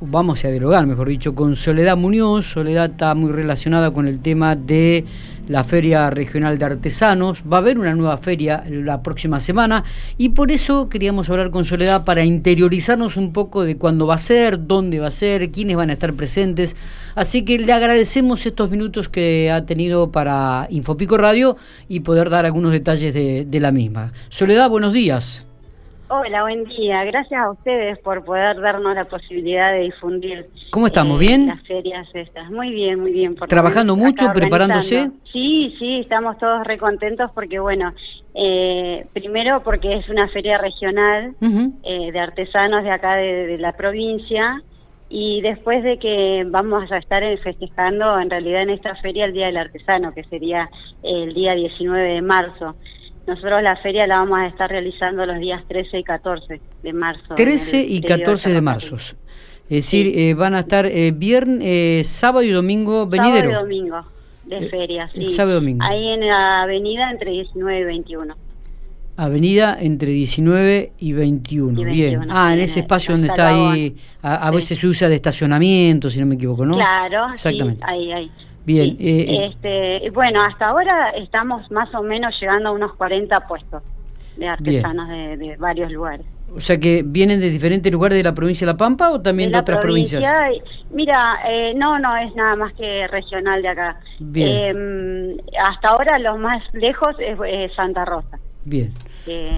vamos a dialogar, mejor dicho, con Soledad Muñoz. Soledad está muy relacionada con el tema de la Feria Regional de Artesanos. Va a haber una nueva feria la próxima semana y por eso queríamos hablar con Soledad para interiorizarnos un poco de cuándo va a ser, dónde va a ser, quiénes van a estar presentes. Así que le agradecemos estos minutos que ha tenido para Infopico Radio y poder dar algunos detalles de, de la misma. Soledad, buenos días. Hola, buen día. Gracias a ustedes por poder darnos la posibilidad de difundir. ¿Cómo estamos? Eh, ¿Bien? Las ferias estas. Muy bien, muy bien. ¿Trabajando mucho, preparándose? Sí, sí, estamos todos recontentos porque, bueno, eh, primero porque es una feria regional eh, de artesanos de acá de, la provincia y después de que vamos a estar festejando en realidad en esta feria el Día del Artesano, que sería el día 19 de marzo. Nosotros la feria la vamos a estar realizando los días 13 y 14 de marzo. 13 y 14 de, marzo. Es decir, eh, van a estar eh, viernes, eh, sábado y domingo venidero. Sábado y domingo de eh, feria, sí. Sábado y domingo. Ahí en la avenida entre 19 y 21. Avenida entre 19 y 21. Bien. Ah, en ese espacio donde está ahí, a, veces se usa de estacionamiento, si no me equivoco, ¿no? Claro, exactamente. ahí, ahí. Bien. Eh, eh, este, bueno, hasta ahora estamos más o menos llegando a unos 40 puestos de artesanos de, varios lugares. O sea que vienen de diferentes lugares de la provincia de La Pampa o también de, otras provincias. Mira, eh, no, no es nada más que regional de acá. Em, hasta ahora lo más lejos es, Santa Rosa. Bien.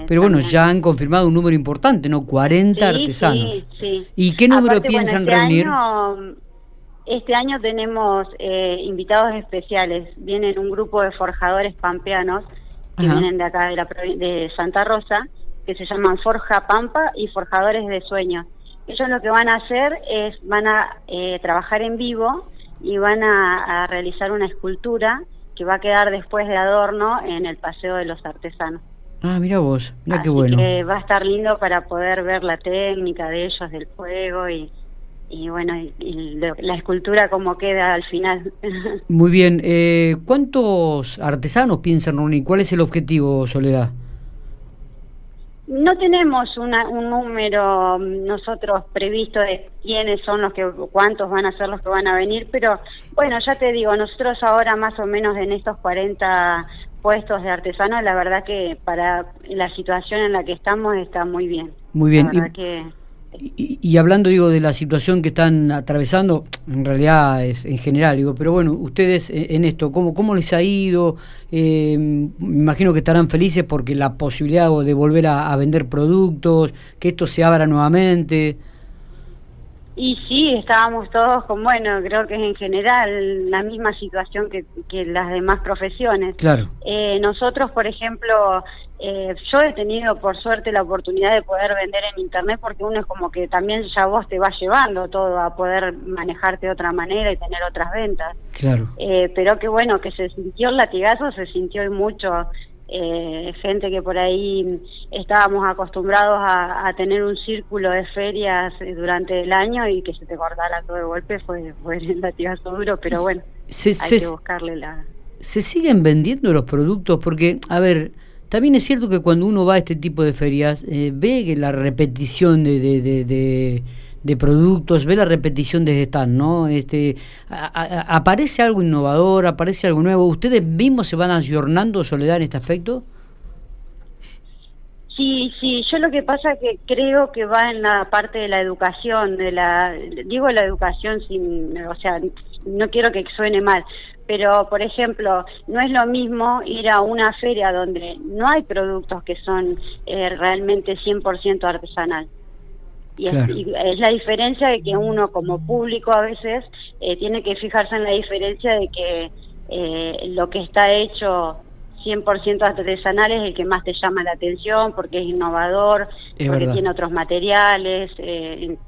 Pero bueno, ya han confirmado un número importante, ¿no? 40 artesanos. Sí, sí. ¿Y qué número piensan este reunir? Este año tenemos eh, invitados especiales. Vienen un grupo de forjadores pampeanos que vienen de acá de, la, de Santa Rosa, que se llaman Forja Pampa y Forjadores de Sueños. Ellos lo que van a hacer es, van a eh, trabajar en vivo y van a, realizar una escultura que va a quedar después de adorno en el Paseo de los Artesanos. Ah, mira vos, mira qué bueno. Que va a estar lindo para poder ver la técnica de ellos del fuego y, y bueno, y, la escultura como queda al final. Muy bien, eh, ¿cuántos artesanos piensan reunir? ¿Cuál es el objetivo, Soledad? No tenemos una, un número nosotros previsto de quiénes son los que, cuántos van a ser los que van a venir, pero bueno, ya te digo, nosotros ahora más o menos en estos 40 puestos de artesanos, la verdad que para la situación en la que estamos está muy bien. Muy bien. La que y, hablando, digo, de la situación que están atravesando, en realidad es en general, digo, pero bueno, ustedes en esto, ¿cómo, cómo les ha ido? Eh, me imagino que estarán felices porque la posibilidad de volver a, vender productos, que esto se abra nuevamente. Y sí, estábamos todos con, bueno, creo que es en general la misma situación que, que las demás profesiones. Claro. Eh, nosotros, por ejemplo, eh, yo he tenido por suerte la oportunidad de poder vender en internet porque uno es como que también ya vos te vas llevando todo a poder manejarte de otra manera y tener otras ventas. Claro. Eh, pero que bueno, que se sintió el latigazo, se sintió y mucho. Eh, gente que por ahí estábamos acostumbrados a, tener un círculo de ferias durante el año y que se te cortara todo de golpe fue, fue el latigazo duro, pero bueno, hay que buscarle la... ¿Se siguen vendiendo los productos? Porque, a ver, también es cierto que cuando uno va a este tipo de ferias, eh, ve que la repetición de, de, de, productos, ve la repetición de stand, ¿no? Este, ¿Aparece algo innovador, aparece algo nuevo? ¿Ustedes mismos se van ayornando, Soledad, en este aspecto? Sí, sí, yo lo que pasa es que creo que va en la parte de la educación, de la, digo la educación sin, o sea, no quiero que suene mal, pero por ejemplo, no es lo mismo ir a una feria donde no hay productos que son eh, realmente 100% artesanal. Y, es, la diferencia de que uno como público a veces eh, tiene que fijarse en la diferencia de que eh, lo que está hecho 100% artesanal es el que más te llama la atención porque es innovador, porque tiene otros materiales,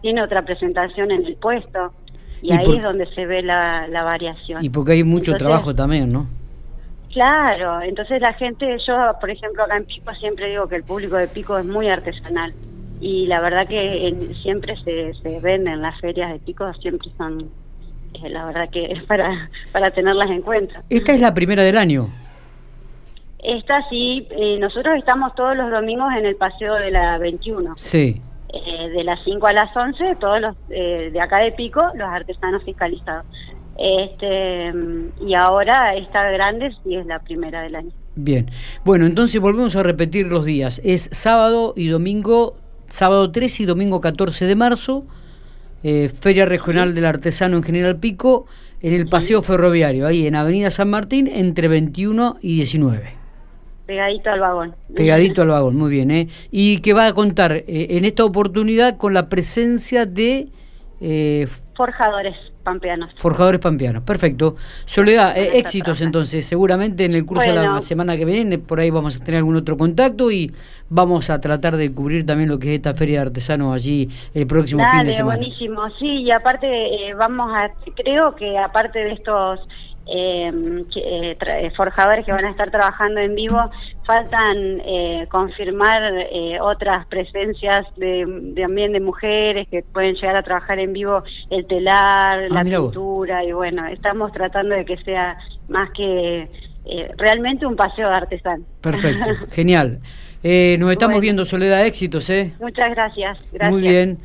tiene otra presentación en el puesto. Y, ahí es donde se ve la, variación. Y porque hay mucho trabajo también, ¿no? Claro, entonces la gente, yo por ejemplo acá en Pico siempre digo que el público de Pico es muy artesanal y la verdad que siempre se, se venden las ferias de Pico, siempre son, eh, la verdad que es para, para tenerlas en cuenta. Esta es la primera del año. Esta sí, eh, nosotros estamos todos los domingos en el Paseo de la 21. Sí. De las 5 a las 11, todos los de acá de Pico, los artesanos fiscalizados. Este, y ahora esta grande sí es la primera del año. Bien, bueno, entonces volvemos a repetir los días. Es sábado y domingo, sábado 13 y domingo 14 de marzo, Feria Regional del Artesano en General Pico, en el Paseo Ferroviario, ahí en Avenida San Martín, entre 21 y 19. Pegadito al vagón. Pegadito al vagón, muy bien. ¿eh? Y que va a contar eh, en esta oportunidad con la presencia de... Eh, Forjadores pampeanos. Forjadores pampeanos, perfecto. Soledad, eh, éxitos entonces, seguramente en el curso de la semana que viene, por ahí vamos a tener algún otro contacto y vamos a tratar de cubrir también lo que es esta feria de artesanos allí el próximo fin de semana. buenísimo, sí, y aparte eh, vamos a, creo que aparte de estos eh, eh, forjadores que van a estar trabajando en vivo, faltan eh, confirmar eh, otras presencias de, también de mujeres que pueden llegar a trabajar en vivo el telar, ah, la pintura y bueno, estamos tratando de que sea más que realmente un paseo de artesano. Perfecto, genial. nos estamos viendo, Soledad, éxitos, ¿eh? Muchas gracias. gracias. Muy bien.